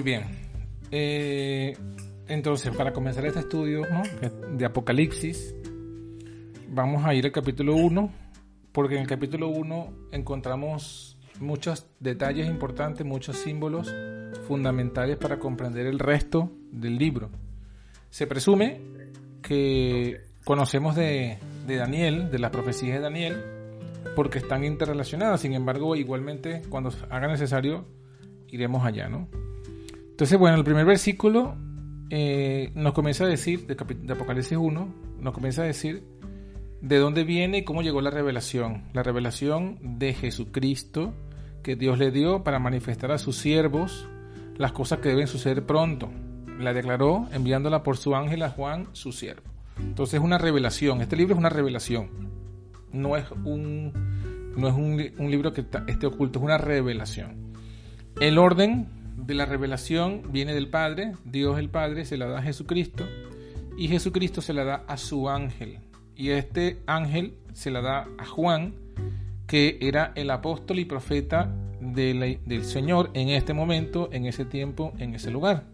Muy bien. Eh, entonces, para comenzar este estudio de Apocalipsis, vamos a ir al capítulo 1, porque en el capítulo 1 encontramos muchos detalles importantes, muchos símbolos fundamentales para comprender el resto del libro. Se presume que conocemos de, de Daniel, de las profecías de Daniel, porque están interrelacionadas. Sin embargo, igualmente, cuando haga necesario, iremos allá, ¿no? Entonces, bueno, el primer versículo eh, nos comienza a decir, de, Apocalipsis 1, nos comienza a decir de dónde viene y cómo llegó la revelación. La revelación de Jesucristo que Dios le dio para manifestar a sus siervos las cosas que deben suceder pronto. La declaró enviándola por su ángel a Juan, su siervo. Entonces es una revelación. Este libro es una revelación. No es un, no es un, un libro que esté oculto, es una revelación. El orden de la revelación viene del Padre, Dios el Padre se la da a Jesucristo y Jesucristo se la da a su ángel. Y este ángel se la da a Juan, que era el apóstol y profeta del Señor en este momento, en ese tiempo, en ese lugar.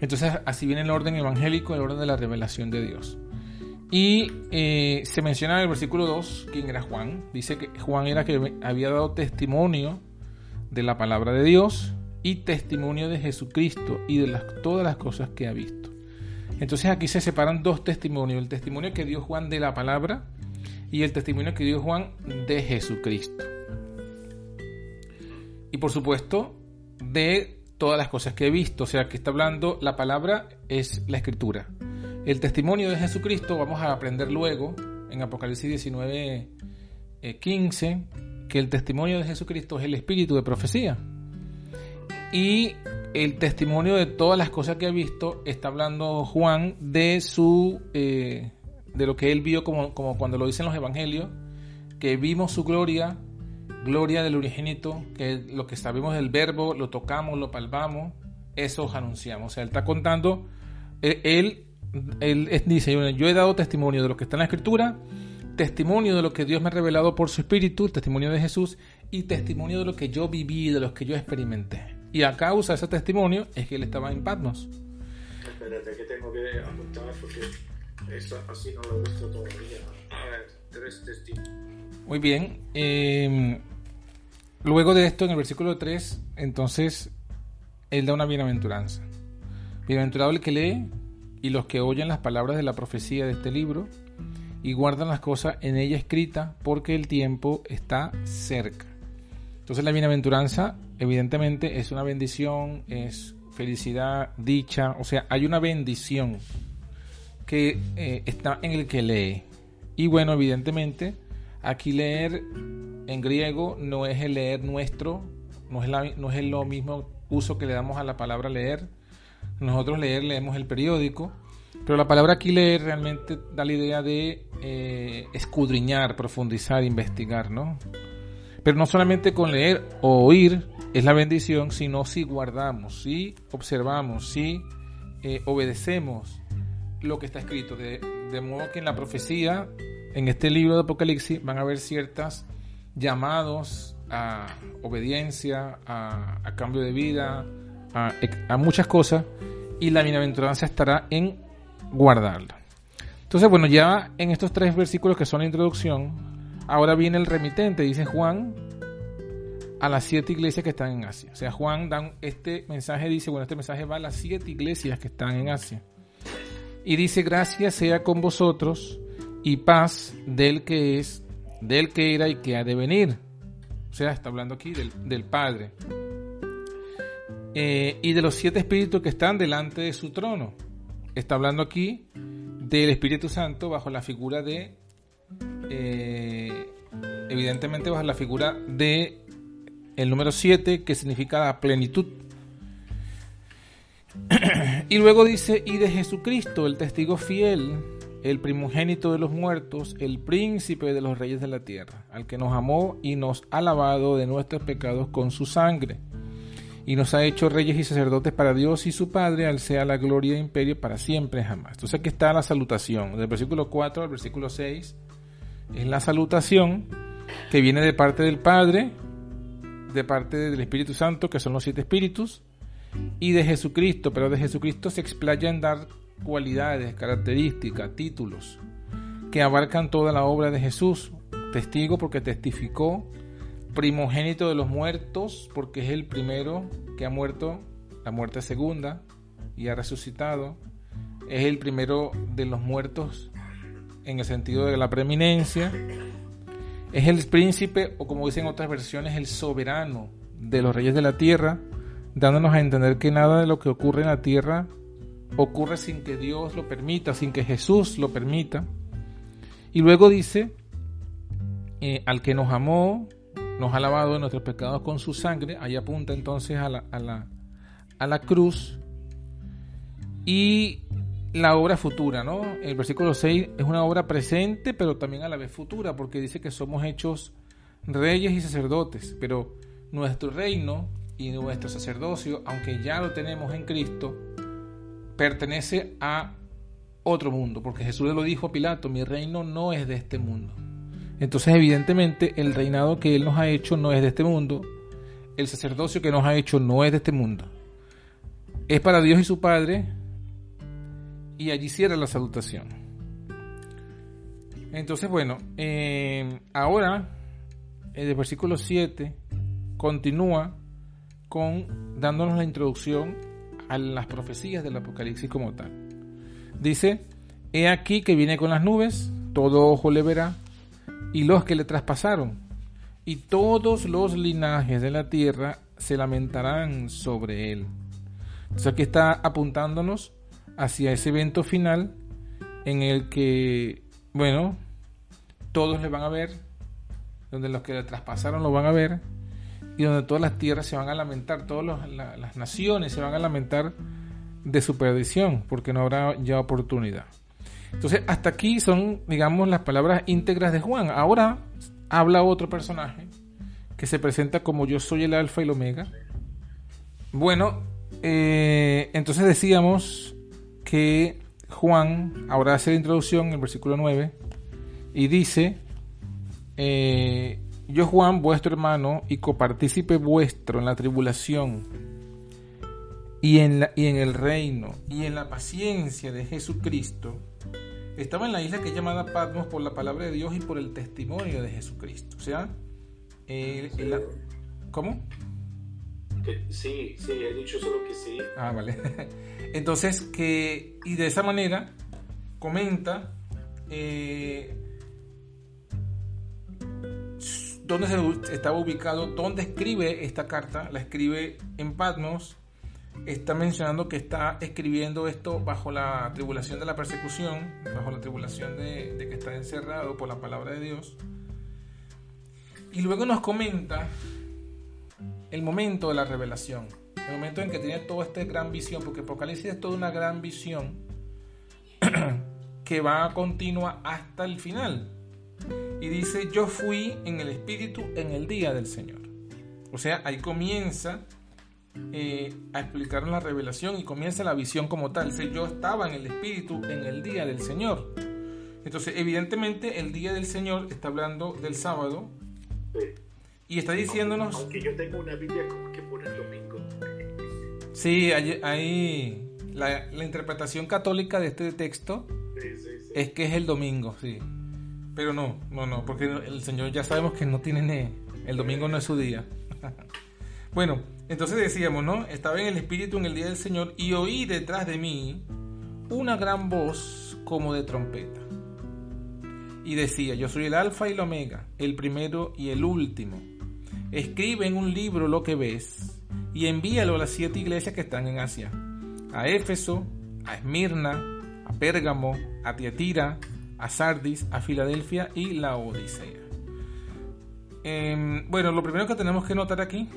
Entonces así viene el orden evangélico, el orden de la revelación de Dios. Y eh, se menciona en el versículo 2 quién era Juan. Dice que Juan era que había dado testimonio de la palabra de Dios y testimonio de Jesucristo y de las, todas las cosas que ha visto. Entonces aquí se separan dos testimonios, el testimonio que dio Juan de la palabra y el testimonio que dio Juan de Jesucristo. Y por supuesto, de todas las cosas que he visto, o sea que está hablando, la palabra es la escritura. El testimonio de Jesucristo vamos a aprender luego en Apocalipsis 19, 15, eh, que el testimonio de Jesucristo es el espíritu de profecía. Y el testimonio de todas las cosas que ha visto está hablando Juan de su eh, de lo que él vio como, como cuando lo dicen los evangelios, que vimos su gloria, gloria del unigénito, que lo que sabemos del verbo, lo tocamos, lo palpamos, eso os anunciamos. O sea, él está contando, él, él dice, yo he dado testimonio de lo que está en la escritura, testimonio de lo que Dios me ha revelado por su espíritu, testimonio de Jesús y testimonio de lo que yo viví, de lo que yo experimenté. Y a causa de ese testimonio es que él estaba en Patmos. Espérate que tengo que apuntar porque eso así no lo he visto todavía. A ver, tres testimonios. Muy bien. Eh, luego de esto, en el versículo 3, entonces, él da una bienaventuranza. Bienaventurado el que lee y los que oyen las palabras de la profecía de este libro y guardan las cosas en ella escritas porque el tiempo está cerca. Entonces la bienaventuranza evidentemente es una bendición, es felicidad, dicha, o sea, hay una bendición que eh, está en el que lee. Y bueno, evidentemente, aquí leer en griego no es el leer nuestro, no es, la, no es lo mismo uso que le damos a la palabra leer. Nosotros leer leemos el periódico, pero la palabra aquí leer realmente da la idea de eh, escudriñar, profundizar, investigar, ¿no? Pero no solamente con leer o oír es la bendición, sino si guardamos, si observamos, si eh, obedecemos lo que está escrito. De, modo que en la profecía, en este libro de Apocalipsis, van a haber ciertos llamados a obediencia, a, cambio de vida, a, a, muchas cosas, y la bienaventuranza estará en guardarla. Entonces, bueno, ya en estos tres versículos que son la introducción, Ahora viene el remitente, dice Juan, a las siete iglesias que están en Asia. O sea, Juan dan este mensaje, dice, bueno, este mensaje va a las siete iglesias que están en Asia. Y dice, gracias sea con vosotros y paz del que es, del que era y que ha de venir. O sea, está hablando aquí del, Padre. Eh, y de los siete espíritus que están delante de su trono. Está hablando aquí del Espíritu Santo bajo la figura de eh, evidentemente bajo la figura de el número 7 que significa la plenitud. y luego dice, y de Jesucristo, el testigo fiel, el primogénito de los muertos, el príncipe de los reyes de la tierra, al que nos amó y nos ha lavado de nuestros pecados con su sangre, y nos ha hecho reyes y sacerdotes para Dios y su Padre, al sea la gloria e imperio para siempre jamás. Entonces aquí está la salutación, del versículo 4 al versículo 6 es la salutación que viene de parte del Padre, de parte del Espíritu Santo, que son los siete espíritus, y de Jesucristo, pero de Jesucristo se explaya en dar cualidades, características, títulos que abarcan toda la obra de Jesús. Testigo porque testificó, primogénito de los muertos porque es el primero que ha muerto, la muerte segunda, y ha resucitado. Es el primero de los muertos en el sentido de la preeminencia. Es el príncipe, o como dicen otras versiones, el soberano de los reyes de la tierra, dándonos a entender que nada de lo que ocurre en la tierra ocurre sin que Dios lo permita, sin que Jesús lo permita. Y luego dice, eh, al que nos amó, nos ha lavado de nuestros pecados con su sangre, ahí apunta entonces a la, a la, a la cruz. Y la obra futura, ¿no? El versículo 6 es una obra presente, pero también a la vez futura, porque dice que somos hechos reyes y sacerdotes, pero nuestro reino y nuestro sacerdocio, aunque ya lo tenemos en Cristo, pertenece a otro mundo, porque Jesús le lo dijo a Pilato, mi reino no es de este mundo. Entonces, evidentemente, el reinado que Él nos ha hecho no es de este mundo, el sacerdocio que nos ha hecho no es de este mundo. Es para Dios y su Padre, y allí cierra la salutación. Entonces, bueno, eh, ahora, el versículo 7 continúa con dándonos la introducción a las profecías del Apocalipsis como tal. Dice, he aquí que viene con las nubes, todo ojo le verá, y los que le traspasaron, y todos los linajes de la tierra se lamentarán sobre él. Entonces aquí está apuntándonos hacia ese evento final en el que, bueno, todos le van a ver, donde los que le traspasaron lo van a ver, y donde todas las tierras se van a lamentar, todas las naciones se van a lamentar de su perdición, porque no habrá ya oportunidad. Entonces, hasta aquí son, digamos, las palabras íntegras de Juan. Ahora habla otro personaje que se presenta como yo soy el alfa y el omega. Bueno, eh, entonces decíamos que Juan ahora hace la introducción en el versículo 9 y dice, eh, yo Juan, vuestro hermano y copartícipe vuestro en la tribulación y en, y en el reino y en la paciencia de Jesucristo, estaba en la isla que es llamada Patmos por la palabra de Dios y por el testimonio de Jesucristo. O sea, ¿cómo? Sí, sí, he dicho solo que sí. Ah, vale. Entonces, que, y de esa manera comenta eh, dónde se estaba ubicado, dónde escribe esta carta, la escribe en Patmos, está mencionando que está escribiendo esto bajo la tribulación de la persecución, bajo la tribulación de, de que está encerrado por la palabra de Dios. Y luego nos comenta el momento de la revelación, el momento en que tiene toda esta gran visión, porque Apocalipsis es toda una gran visión que va a continua hasta el final. Y dice, yo fui en el Espíritu en el día del Señor. O sea, ahí comienza eh, a explicar la revelación y comienza la visión como tal. Dice, yo estaba en el Espíritu en el día del Señor. Entonces, evidentemente, el día del Señor está hablando del sábado. Y está diciéndonos... Aunque yo tengo una Biblia que pone el domingo. Sí, hay, la, interpretación católica de este texto es que es el domingo, sí. Pero no, no, no, porque el Señor ya sabemos que no tiene, el domingo no es su día. bueno, entonces decíamos, ¿no? Estaba en el Espíritu en el día del Señor y oí detrás de mí una gran voz como de trompeta. Y decía, yo soy el alfa y el omega, el primero y el último. Escribe en un libro lo que ves y envíalo a las siete iglesias que están en Asia. A Éfeso, a Esmirna, a Pérgamo, a Tiatira, a Sardis, a Filadelfia y la Odisea. Em, bueno, lo primero que tenemos que notar aquí,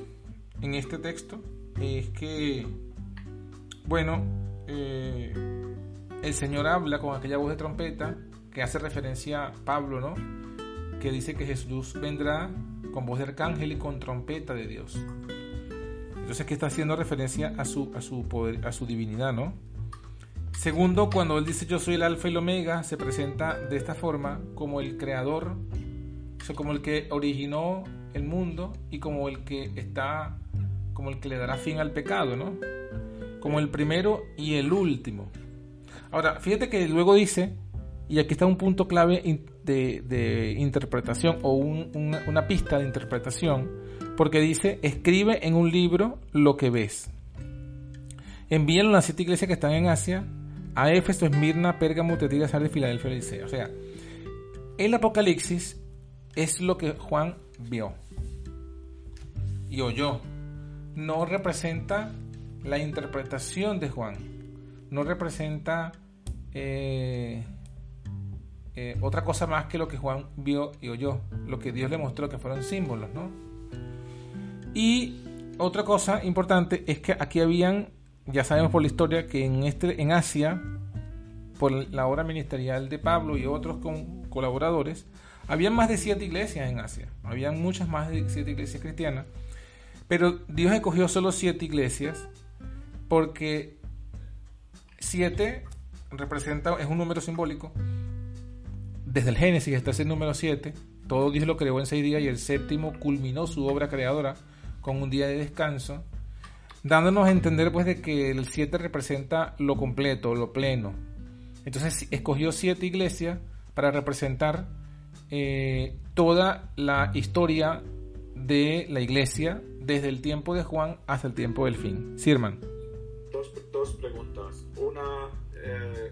en este texto, es que, bueno, eh, el Señor habla con aquella voz de trompeta que hace referencia a Pablo, ¿no? Que dice que Jesús vendrá con voz de arcángel y con trompeta de Dios. Entonces, que está haciendo referencia a su, a su poder, a su divinidad, ¿no? Segundo, cuando él dice yo soy el alfa y el omega, se presenta de esta forma como el creador, o como el que originó el mundo y como el que está como el que le dará fin al pecado, ¿no? Como el primero y el último. Ahora, fíjate que luego dice, y aquí está un punto clave de, interpretación o una, pista de interpretación, porque dice, escribe en un libro lo que ves. Envíalo a las siete iglesias que están en Asia, a Éfeso, Esmirna, Pérgamo, Tetira, Sardes, Filadelfia, Odisea. O sea, el Apocalipsis es lo que Juan vio y oyó. No representa la interpretación de Juan. No representa eh, eh, otra cosa más que lo que Juan vio y oyó. Lo que Dios le mostró que fueron símbolos, ¿no? Y otra cosa importante es que aquí habían, ya sabemos por la historia, que en, este, en Asia, por la obra ministerial de Pablo y otros colaboradores, había más de siete iglesias en Asia. Habían muchas más de siete iglesias cristianas. Pero Dios escogió solo siete iglesias porque siete representa, es un número simbólico. Desde el Génesis hasta ese número siete, todo Dios lo creó en seis días y el séptimo culminó su obra creadora con un día de descanso, dándonos a entender pues de que el siete representa lo completo, lo pleno. Entonces escogió siete iglesias para representar eh, toda la historia de la iglesia desde el tiempo de Juan hasta el tiempo del fin. Sirman. Dos, dos preguntas. Una, eh,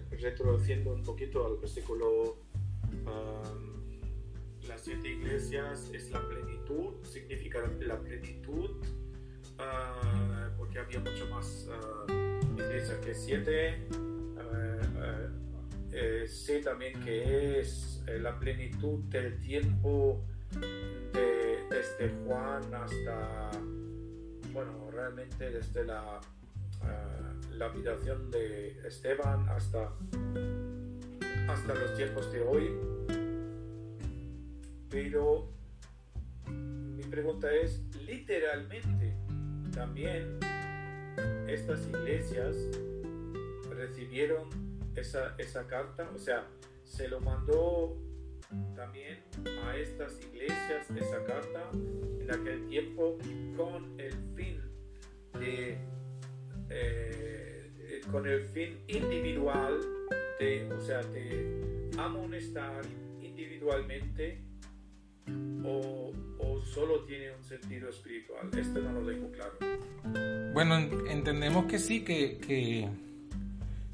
un poquito al versículo, las siete iglesias es la plenitud, significa la plenitud, uh, porque había mucho más uh, iglesias que siete. Uh, eh, sé también que es eh, la plenitud del tiempo desde Juan hasta, bueno, realmente desde la, la habitación de Esteban hasta, hasta los tiempos de hoy. Pero mi pregunta es, literalmente, también estas iglesias recibieron esa, esa carta, o sea, se lo mandó también a estas iglesias esa carta en aquel tiempo con el fin de eh, con el fin individual o sea de amonestar individualmente o, o, solo tiene un sentido espiritual. Esto no lo dejo claro. Bueno entendemos que sí que, que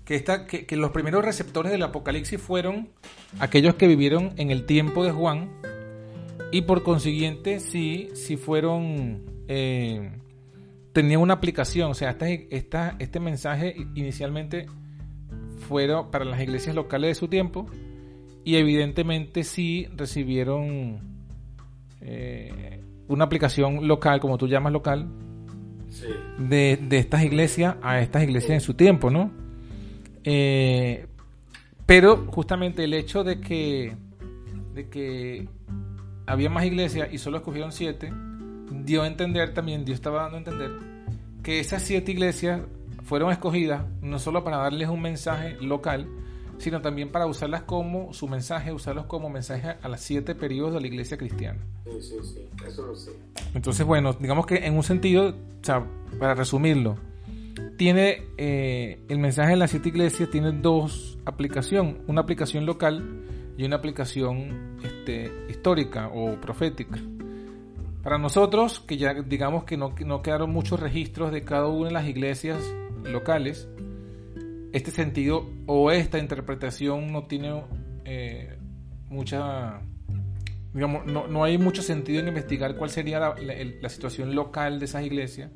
que, que, los primeros receptores del Apocalipsis fueron aquellos que vivieron en el tiempo de Juan y por consiguiente sí, sí fueron, eh, tenían una aplicación, o sea, este mensaje inicialmente fueron para las iglesias locales de su tiempo y evidentemente sí recibieron eh, una aplicación local, como tú llamas local, de, de estas iglesias a estas iglesias en su tiempo, ¿no? Eh, pero justamente el hecho de que, de que había más iglesias y solo escogieron siete, dio a entender también, Dios estaba dando a entender, que esas siete iglesias fueron escogidas no solo para darles un mensaje local, sino también para usarlas como su mensaje, usarlos como mensaje a las siete periodos de la iglesia cristiana. Sí, sí, sí, eso lo sé. Entonces, bueno, digamos que en un sentido, o sea, para resumirlo, tiene eh, el mensaje de las siete iglesias tiene dos aplicaciones, una aplicación local y una aplicación este, histórica o profética. Para nosotros, que ya digamos que no, no quedaron muchos registros de cada una de las iglesias locales, este sentido o esta interpretación no tiene eh, mucha, digamos, no, no, hay mucho sentido en investigar cuál sería la, la situación local de esas iglesias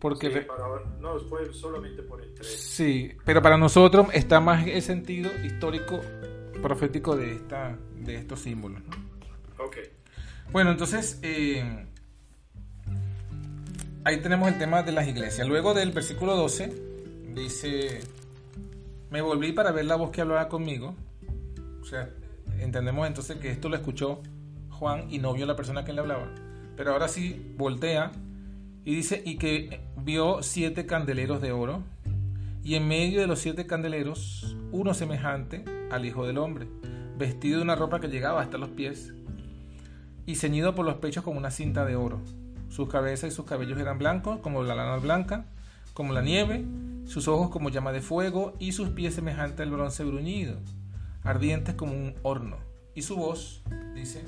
porque sí, para, no, fue solamente por el 3. Sí, pero para nosotros está más el sentido histórico profético de, esta, de estos símbolos. ¿no? Ok. Bueno, entonces eh, ahí tenemos el tema de las iglesias. Luego del versículo 12 dice, me volví para ver la voz que hablaba conmigo. O sea, entendemos entonces que esto lo escuchó Juan y no vio la persona que le hablaba. Pero ahora sí voltea y dice, y que vio siete candeleros de oro, y en medio de los siete candeleros uno semejante al Hijo del Hombre, vestido de una ropa que llegaba hasta los pies, y ceñido por los pechos con una cinta de oro. Su cabeza y sus cabellos eran blancos como la lana blanca, como la nieve, sus ojos como llama de fuego y sus pies semejantes al bronce bruñido, ardientes como un horno. Y su voz, dice,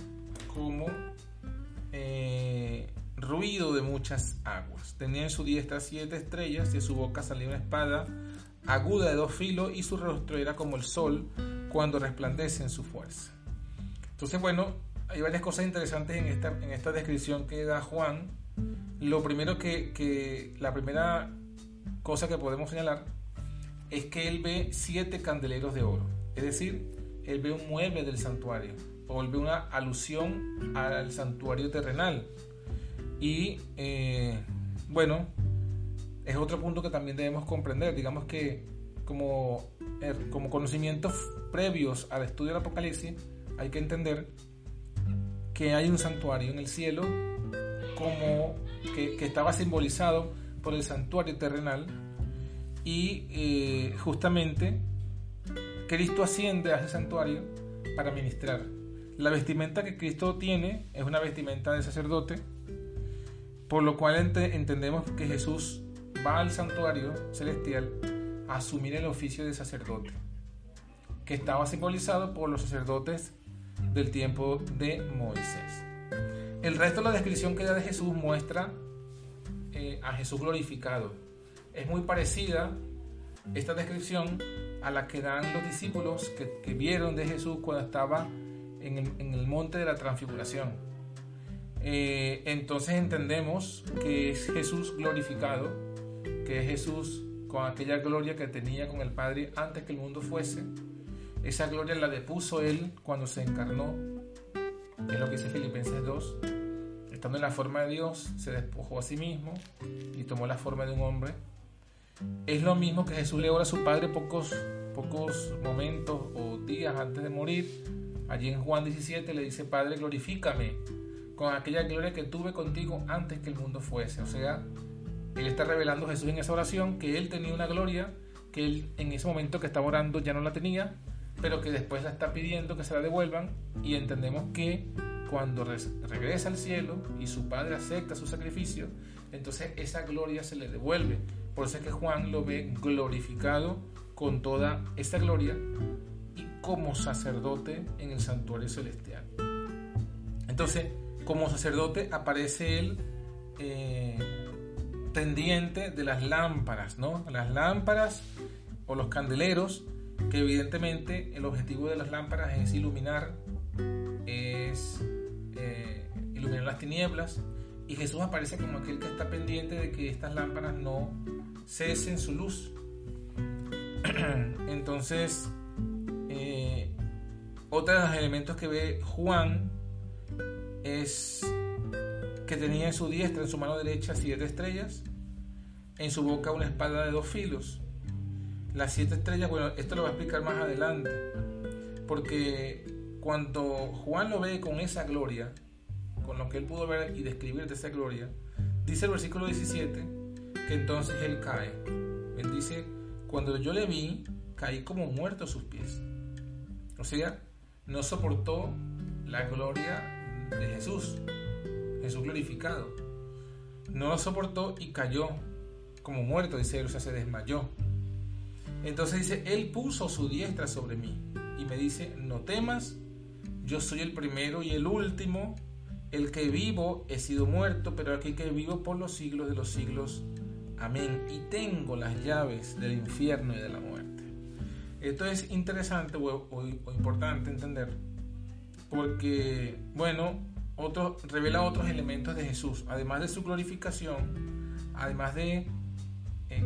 como eh, ruido de muchas aguas. Tenía en su diestra siete estrellas y de su boca salía una espada aguda de dos filos y su rostro era como el sol cuando resplandece en su fuerza. Entonces, bueno, hay varias cosas interesantes en esta, en esta descripción que da Juan. Lo primero que, que, la primera cosa que podemos señalar es que él ve siete candeleros de oro. Es decir, él ve un mueble del santuario o él ve una alusión al santuario terrenal. Y eh, bueno, es otro punto que también debemos comprender. Digamos que como, er, como conocimientos previos al estudio del Apocalipsis, hay que entender que hay un santuario en el cielo como que, estaba simbolizado por el santuario terrenal y eh, justamente Cristo asciende a ese santuario para ministrar. La vestimenta que Cristo tiene es una vestimenta de sacerdote, por lo cual entendemos que Jesús va al santuario celestial a asumir el oficio de sacerdote, que estaba simbolizado por los sacerdotes del tiempo de Moisés. El resto de la descripción que da de Jesús muestra eh, a Jesús glorificado. Es muy parecida esta descripción a la que dan los discípulos que, vieron de Jesús cuando estaba en el, monte de la transfiguración. Eh, entonces entendemos que es Jesús glorificado, que es Jesús con aquella gloria que tenía con el Padre antes que el mundo fuese. Esa gloria la depuso Él cuando se encarnó, es lo que dice Filipenses 2. Estando en la forma de Dios, se despojó a sí mismo y tomó la forma de un hombre es lo mismo que Jesús le ora a su Padre pocos, pocos momentos o días antes de morir. Allí en Juan 17 le dice, Padre, glorifícame con aquella gloria que tuve contigo antes que el mundo fuese. O sea, él está revelando a Jesús en esa oración que él tenía una gloria que él en ese momento que estaba orando ya no la tenía, pero que después la está pidiendo que se la devuelvan y entendemos que cuando regresa al cielo y su Padre acepta su sacrificio, entonces esa gloria se le devuelve por eso es que Juan lo ve glorificado con toda esta gloria y como sacerdote en el santuario celestial. Entonces, como sacerdote aparece él eh, pendiente de las lámparas, ¿no? Las lámparas o los candeleros, que evidentemente el objetivo de las lámparas es iluminar, es eh, iluminar las tinieblas, y Jesús aparece como aquel que está pendiente de que estas lámparas no cesen su luz. Entonces, eh, otro de los elementos que ve Juan es que tenía en su diestra, en su mano derecha, siete estrellas, en su boca una espada de dos filos. Las siete estrellas, bueno, esto lo va a explicar más adelante, porque cuando Juan lo ve con esa gloria, con lo que él pudo ver y describir de esa gloria, dice el versículo 17 que entonces él cae. Él dice, cuando yo le vi, caí como muerto a sus pies. O sea, no soportó la gloria de Jesús, Jesús glorificado. No lo soportó y cayó como muerto, dice él, o sea, se desmayó. Entonces dice, Él puso su diestra sobre mí y me dice, no temas, yo soy el primero y el último el que vivo he sido muerto, pero aquí que vivo por los siglos de los siglos. Amén. Y tengo las llaves del infierno y de la muerte. Esto es interesante o, importante entender, porque, bueno, otro, revela otros elementos de Jesús, además de su glorificación, además de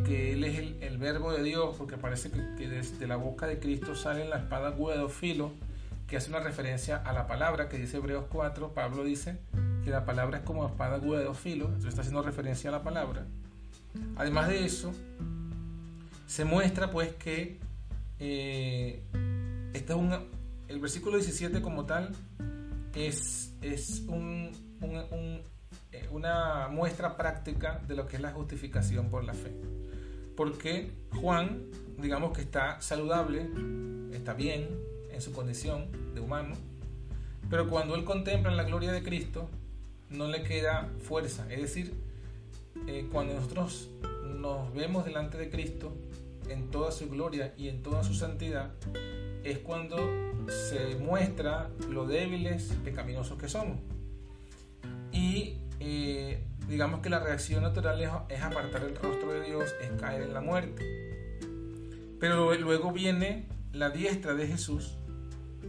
que Él es el, verbo de Dios, porque parece que, desde la boca de Cristo sale la espada aguda de filo que hace una referencia a la palabra que dice Hebreos 4. Pablo dice que la palabra es como espada aguda filos, entonces está haciendo referencia a la palabra. Además de eso, se muestra pues que eh, es el versículo 17 como tal es, es un, eh, una muestra práctica de lo que es la justificación por la fe. Porque Juan, digamos que está saludable, está bien, en su condición de humano, pero cuando él contempla la gloria de Cristo, no le queda fuerza. Es decir, eh, cuando nosotros nos vemos delante de Cristo en toda su gloria y en toda su santidad, es cuando se muestra lo débiles, pecaminosos que somos. Y eh, digamos que la reacción natural es, apartar el rostro de Dios, es caer en la muerte. Pero luego viene la diestra de Jesús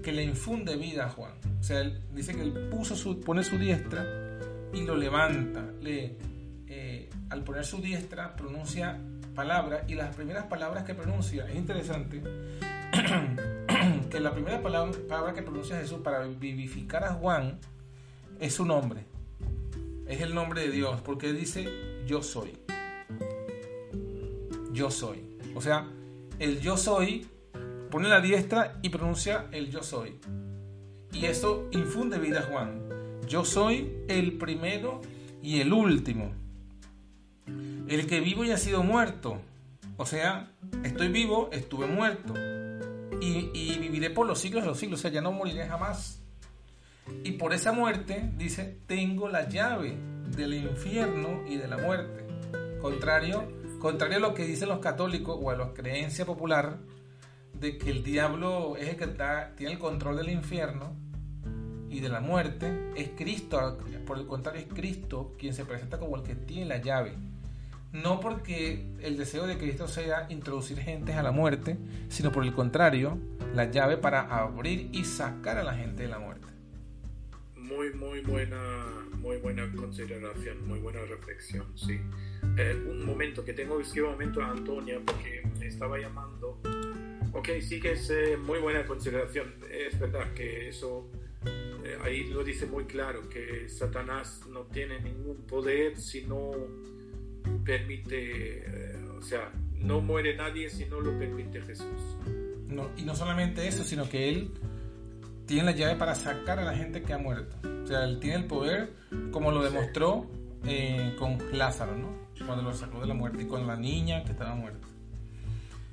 que le infunde vida a Juan. O sea, él dice que él puso su, pone su diestra y lo levanta. Le, eh, al poner su diestra pronuncia palabras y las primeras palabras que pronuncia, es interesante, que la primera palabra, palabra que pronuncia Jesús para vivificar a Juan es su nombre. Es el nombre de Dios, porque dice yo soy. Yo soy. O sea, el yo soy pone la diestra y pronuncia el yo soy. Y eso infunde vida a Juan. Yo soy el primero y el último. El que vivo y ha sido muerto. O sea, estoy vivo, estuve muerto. Y, viviré por los siglos de los siglos. O sea, ya no moriré jamás. Y por esa muerte, dice, tengo la llave del infierno y de la muerte. Contrario, contrario a lo que dicen los católicos o a la creencia popular, de que el diablo es el que tiene el control del infierno y de la muerte, es Cristo, por el contrario, es Cristo quien se presenta como el que tiene la llave. No porque el deseo de Cristo sea introducir gente a la muerte, sino por el contrario, la llave para abrir y sacar a la gente de la muerte. Muy, muy buena, muy buena consideración, muy buena reflexión, sí. Eh, un momento, que tengo que escribir un momento a Antonia porque estaba llamando Ok, sí que es eh, muy buena consideración. Es verdad que eso, eh, ahí lo dice muy claro, que Satanás no tiene ningún poder si no permite, eh, o sea, no muere nadie si no lo permite Jesús. No, y no solamente eso, sino que él tiene la llave para sacar a la gente que ha muerto. O sea, él tiene el poder, como lo demostró con Lázaro, ¿no? Cuando lo sacó de la muerte y con la niña que estaba muerta.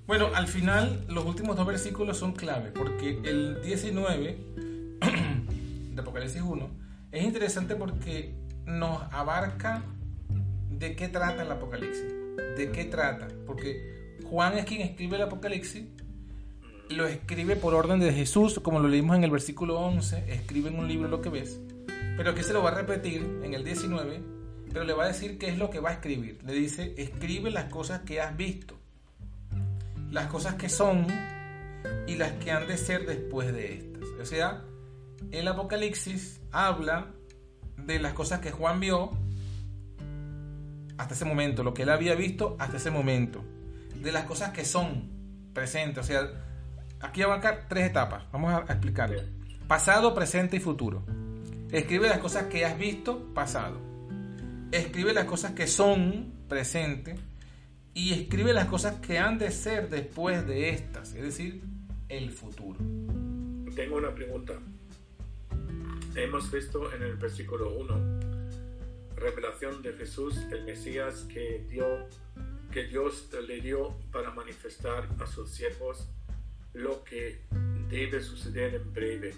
Bueno, al final los últimos dos versículos son clave, porque el 19 de Apocalipsis 1 es interesante porque nos abarca de qué trata el Apocalipsis, de qué trata, porque Juan es quien escribe el Apocalipsis, lo escribe por orden de Jesús, como lo leímos en el versículo 11, escribe en un libro lo que ves, pero aquí se lo va a repetir en el 19, pero le va a decir qué es lo que va a escribir. Le dice, escribe las cosas que has visto las cosas que son y las que han de ser después de estas. O sea, el Apocalipsis habla de las cosas que Juan vio hasta ese momento, lo que él había visto hasta ese momento, de las cosas que son presentes. O sea, aquí abarca tres etapas. Vamos a explicar. Pasado, presente y futuro. Escribe las cosas que has visto, pasado. Escribe las cosas que son presente y escribe las cosas que han de ser después de estas, es decir, el futuro. Tengo una pregunta. Hemos visto en el versículo 1 revelación de Jesús, el Mesías que Dios le dio para manifestar a sus siervos lo que debe suceder en breve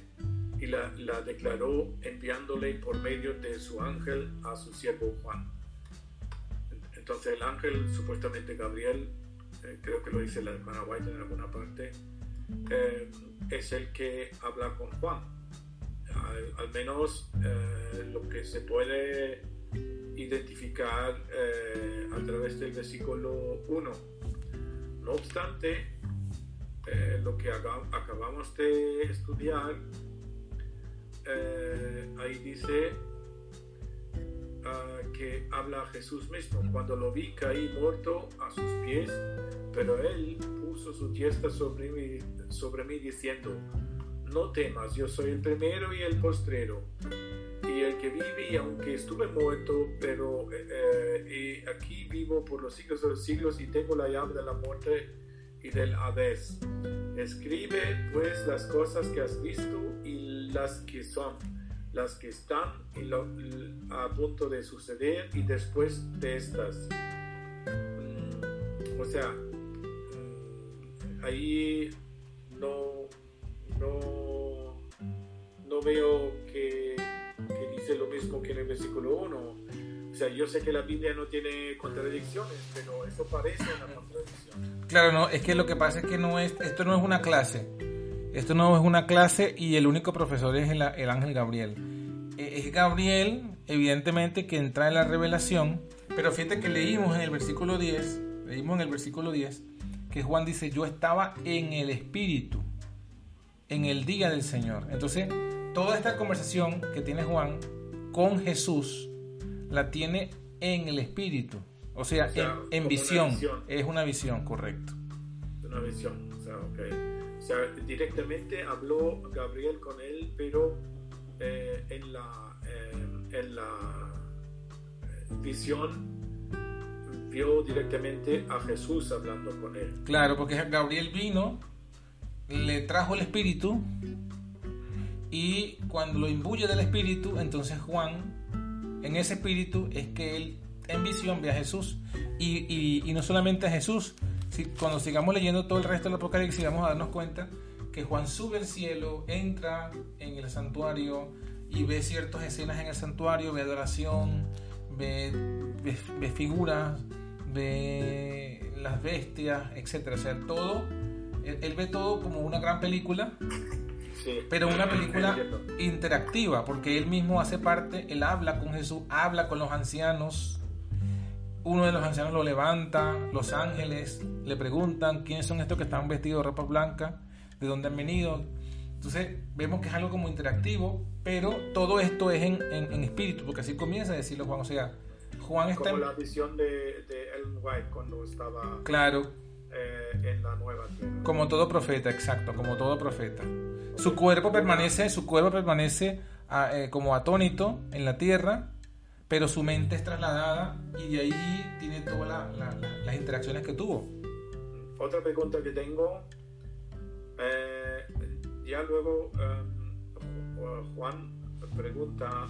y la, la declaró enviándole por medio de su ángel a su siervo Juan. Entonces el ángel, supuestamente Gabriel, eh, creo que lo dice la hermana White en alguna parte, eh, es el que habla con Juan. Al, menos eh, lo que se puede identificar a través del versículo 1. No obstante, lo que acabamos de estudiar, ahí dice que habla Jesús mismo. Cuando lo vi caí muerto a sus pies, pero él puso su diestra sobre mí, sobre mí diciendo, no temas, yo soy el primero y el postrero, y el que vive, y aunque estuve muerto, pero eh, y aquí vivo por los siglos de los siglos y tengo la llave de la muerte y del Hades. Escribe pues las cosas que has visto y las que son las que están a punto de suceder y después de estas. Mm, o sea, mm, ahí no, no, no veo que, dice lo mismo que en el versículo 1. O sea, yo sé que la Biblia no tiene contradicciones, pero eso parece una contradicción. Claro, no, es que lo que pasa es que no es, esto no es una clase. Esto no es una clase y el único profesor es el, el ángel Gabriel. E, es Gabriel, evidentemente, que entra en la revelación, pero fíjate que leímos en el versículo 10, leímos en el versículo 10, que Juan dice, yo estaba en el Espíritu, en el día del Señor. Entonces, toda esta conversación que tiene Juan con Jesús, la tiene en el Espíritu, o sea, en, visión. Es una visión, correcto. Una visión, o sea, O sea, directamente habló Gabriel con él, pero eh, en la, eh, en la eh, visión vio directamente a Jesús hablando con él. Claro, porque Gabriel vino, le trajo el Espíritu y cuando lo imbuye del Espíritu, entonces Juan, en ese Espíritu es que él en visión ve a Jesús y, y, no solamente a Jesús, si, cuando sigamos leyendo todo el resto del Apocalipsis vamos a darnos cuenta que Juan sube al cielo, entra en el santuario y ve ciertas escenas en el santuario, ve adoración, ve, ve, figuras, ve las bestias, etc. O sea, todo, él, ve todo como una gran película, pero una película interactiva, porque él mismo hace parte, él habla con Jesús, habla con los ancianos. Uno de los ancianos lo levanta, los ángeles le preguntan quiénes son estos que están vestidos de ropa blanca de dónde han venido. Entonces vemos que es algo como interactivo, pero todo esto es en, en, espíritu, porque así comienza a decirlo Juan. O sea, Juan está... Como la visión de, de Ellen White cuando estaba... Claro. Eh, en la nueva tierra. Como todo profeta, exacto, como todo profeta. Su cuerpo permanece, su cuerpo permanece ah, eh, como atónito en la tierra, pero su mente es trasladada y de ahí tiene todas las interacciones que tuvo. Otra pregunta que tengo eh, ya luego um, Juan pregunta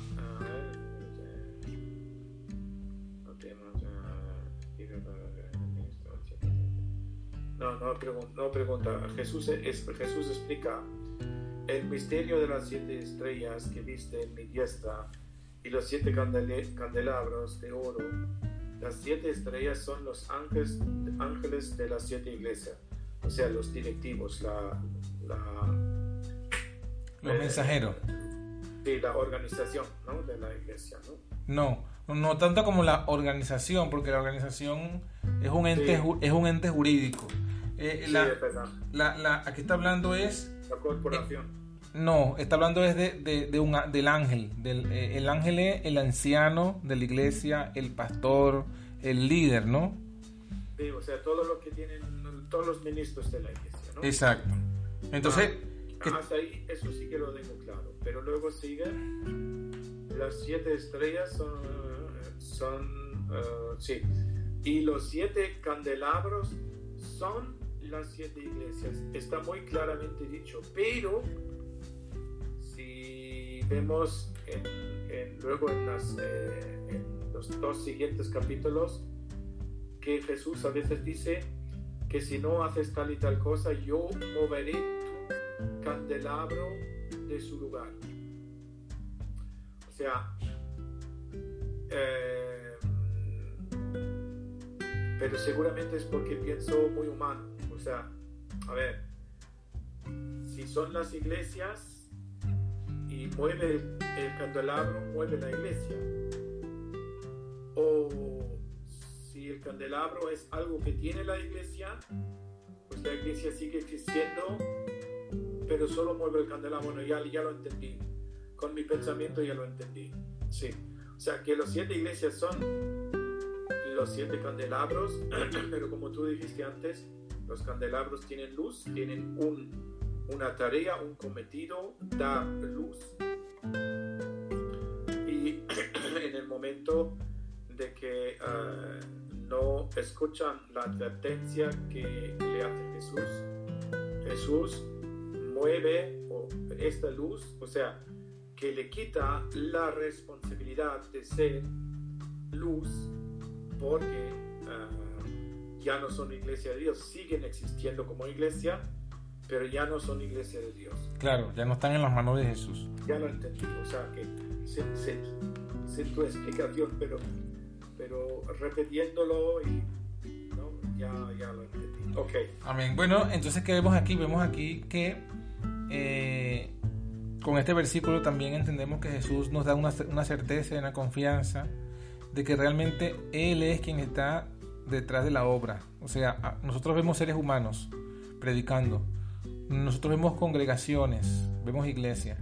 no, no, no pregunta. Jesús, es, Jesús explica el misterio de las siete estrellas que viste en mi diestra y los siete candelabros de oro. Las siete estrellas son los ángeles, ángeles de las siete iglesias o sea, los directivos, la... los eh, mensajeros. Sí, la organización ¿no? de la iglesia, ¿no? No, no tanto como la organización, porque la organización es un ente, es un ente jurídico. Eh, sí, la, la, la, aquí está hablando es... La corporación. Eh, no, está hablando es de, de, de un, del ángel. Del, el ángel es el anciano de la iglesia, el pastor, el líder, ¿no? Sí, o sea, todos los que tienen todos los ministros de la iglesia, ¿no? Exacto. Entonces... Ah, hasta ahí eso sí que lo tengo claro. Pero luego sigue, las siete estrellas son... son uh, sí. Y los siete candelabros son las siete iglesias. Está muy claramente dicho. Pero si vemos en, luego en, las, eh, en los dos siguientes capítulos que Jesús a veces dice que si no haces tal y tal cosa, yo moveré tu candelabro de su lugar. O sea, eh, pero seguramente es porque pienso muy humano. Sea, a ver, si son las iglesias y mueve el candelabro, mueve la iglesia. O el candelabro es algo que tiene la iglesia, pues la iglesia sigue existiendo, pero solo mueve el candelabro. Bueno, ya, ya lo entendí. Con mi pensamiento ya lo entendí. Sí. O sea, que los siete iglesias son los siete candelabros, pero como tú dijiste antes, los candelabros tienen luz, tienen un, una tarea, un cometido, dar luz. Y en el momento de que uh, no escuchan la advertencia que le hace Jesús. Jesús mueve esta luz, o sea, que le quita la responsabilidad de ser luz porque ya no son iglesia de Dios, siguen existiendo como iglesia, pero ya no son iglesia de Dios. Claro, ya no están en las manos de Jesús. Ya lo entendí, o sea que sin, tu explicación, pero, pero repitiéndolo y ya, ya lo entendí. Ok. Amén. Bueno, entonces, ¿qué vemos aquí? Vemos aquí que eh, con este versículo también entendemos que Jesús nos da una, una certeza y una confianza de que realmente Él es quien está detrás de la obra. O sea, nosotros vemos seres humanos predicando, nosotros vemos congregaciones, vemos iglesias,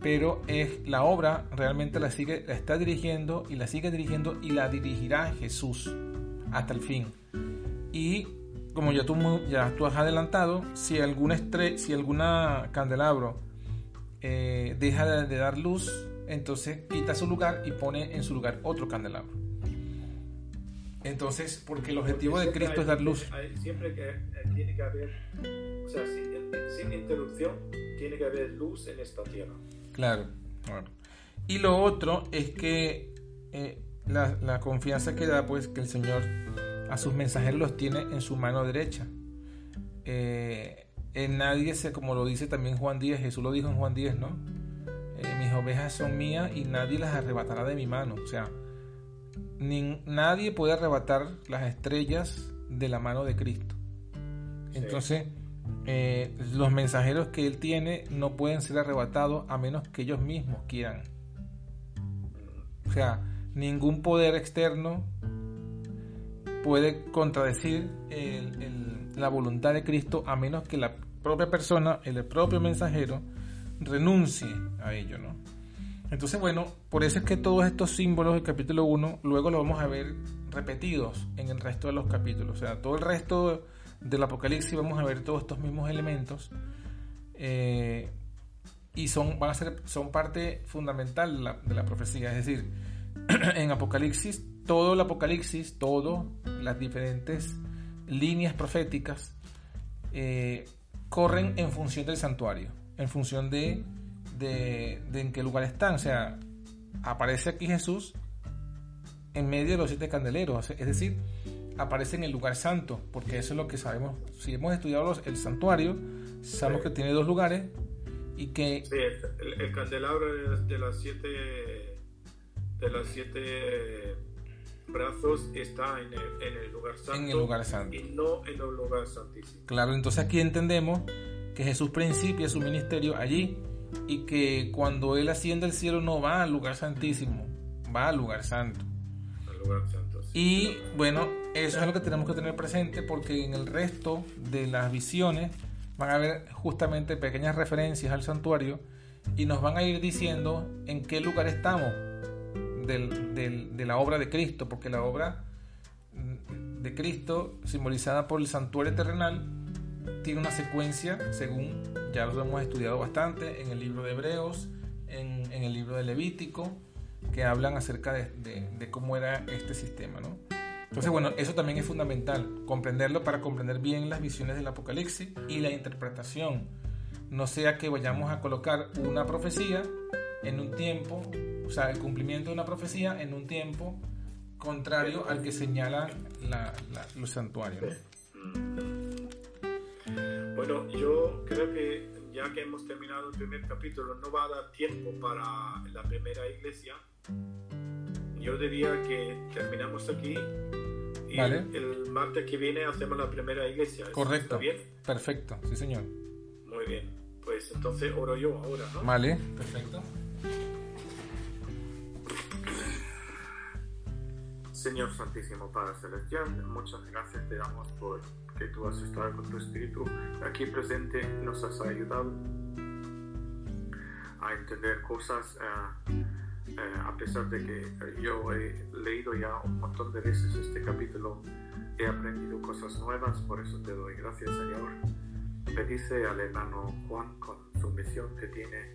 pero es la obra realmente la sigue, la está dirigiendo y la sigue dirigiendo y la dirigirá Jesús hasta el fin. Y como ya tú, ya tú has adelantado, si alguna si alguna candelabro eh, deja de, dar luz, entonces quita su lugar y pone en su lugar otro candelabro. Entonces, porque el objetivo de Cristo es dar luz. siempre que eh, tiene que haber, o sea, sin, interrupción, tiene que haber luz en esta tierra. Claro, Y lo otro es que eh, la, la, confianza que da, pues, que el Señor a sus mensajeros los tiene en su mano derecha. Eh, en nadie se, como lo dice también Juan Díaz, Jesús lo dijo en Juan 10, ¿no? Eh, mis ovejas son mías y nadie las arrebatará de mi mano. O sea, nadie puede arrebatar las estrellas de la mano de Cristo. Entonces, eh, los mensajeros que Él tiene no pueden ser arrebatados a menos que ellos mismos quieran. O sea, ningún poder externo puede contradecir la voluntad de Cristo a menos que la propia persona, el propio mensajero, renuncie a ello, ¿no? Entonces, bueno, por eso es que todos estos símbolos del capítulo 1 luego los vamos a ver repetidos en el resto de los capítulos. O sea, todo el resto del Apocalipsis vamos a ver todos estos mismos elementos eh, y son, van a ser, son parte fundamental de la, de la profecía. Es decir, en Apocalipsis todo el Apocalipsis, todas las diferentes líneas proféticas eh, corren en función del santuario, en función de, de, en qué lugar están. O sea, aparece aquí Jesús en medio de los siete candeleros, es decir, aparece en el lugar santo, porque eso es lo que sabemos. Si hemos estudiado el santuario, sabemos que tiene dos lugares y que... Sí, el, candelabro de las siete... De las siete brazos está en el, lugar santo. En el lugar santo. Y no en el lugar santísimo. Claro, entonces aquí entendemos que Jesús principia su ministerio allí y que cuando Él asciende al cielo no va al lugar santísimo, va al lugar santo. Al lugar santo. Y bueno, eso es lo que tenemos que tener presente porque en el resto de las visiones van a haber justamente pequeñas referencias al santuario y nos van a ir diciendo en qué lugar estamos de la obra de Cristo, porque la obra de Cristo, simbolizada por el santuario terrenal, tiene una secuencia, según ya lo hemos estudiado bastante en el libro de Hebreos, en, el libro de Levítico, que hablan acerca de, cómo era este sistema. ¿no? Entonces, bueno, eso también es fundamental, comprenderlo para comprender bien las visiones del Apocalipsis y la interpretación. No sea que vayamos a colocar una profecía en un tiempo o sea, el cumplimiento de una profecía en un tiempo contrario al que señala los santuarios. Bueno, yo creo que ya que hemos terminado el primer capítulo, no va a dar tiempo para la primera iglesia. Yo diría que terminamos aquí y el martes que viene hacemos la primera iglesia. Correcto. bien? Perfecto, sí señor. Muy bien. Pues entonces oro yo ahora, ¿no? Vale, perfecto. Señor Santísimo Padre Celestial, muchas gracias te damos por que tú has estado con tu Espíritu aquí presente, nos has ayudado a entender cosas, eh, eh, a pesar de que yo he leído ya un montón de veces este capítulo, he aprendido cosas nuevas, por eso te doy gracias Señor. Bendice al hermano Juan con su misión que tiene,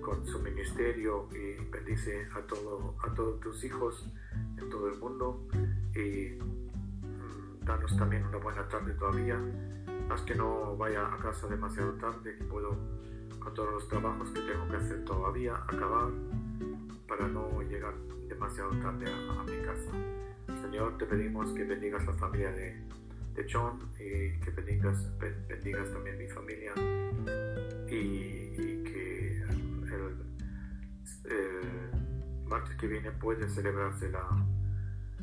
con su ministerio y bendice a, todo, a todos tus hijos en todo el mundo y danos también una buena tarde todavía. Haz que no vaya a casa demasiado tarde, que puedo con todos los trabajos que tengo que hacer todavía acabar para no llegar demasiado tarde a, mi casa. Señor, te pedimos que bendigas la familia de, de John y que bendigas, bendigas también mi familia y, que el martes que viene puede celebrarse la,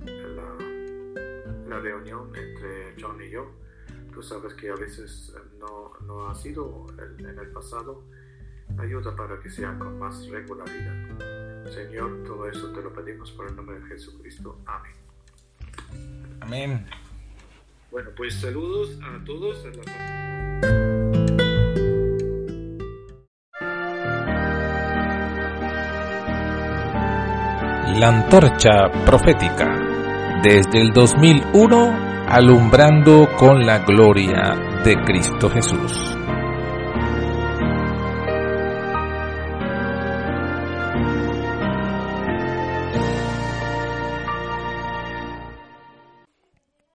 la, la reunión entre John y yo. Tú sabes que a veces no, no ha sido en el pasado. Ayuda para que sea con más regularidad. Señor, todo eso te lo pedimos por el nombre de Jesucristo. Amén. Amén. Bueno, pues saludos a todos. La antorcha profética. Desde el 2001, alumbrando con la gloria de Cristo Jesús.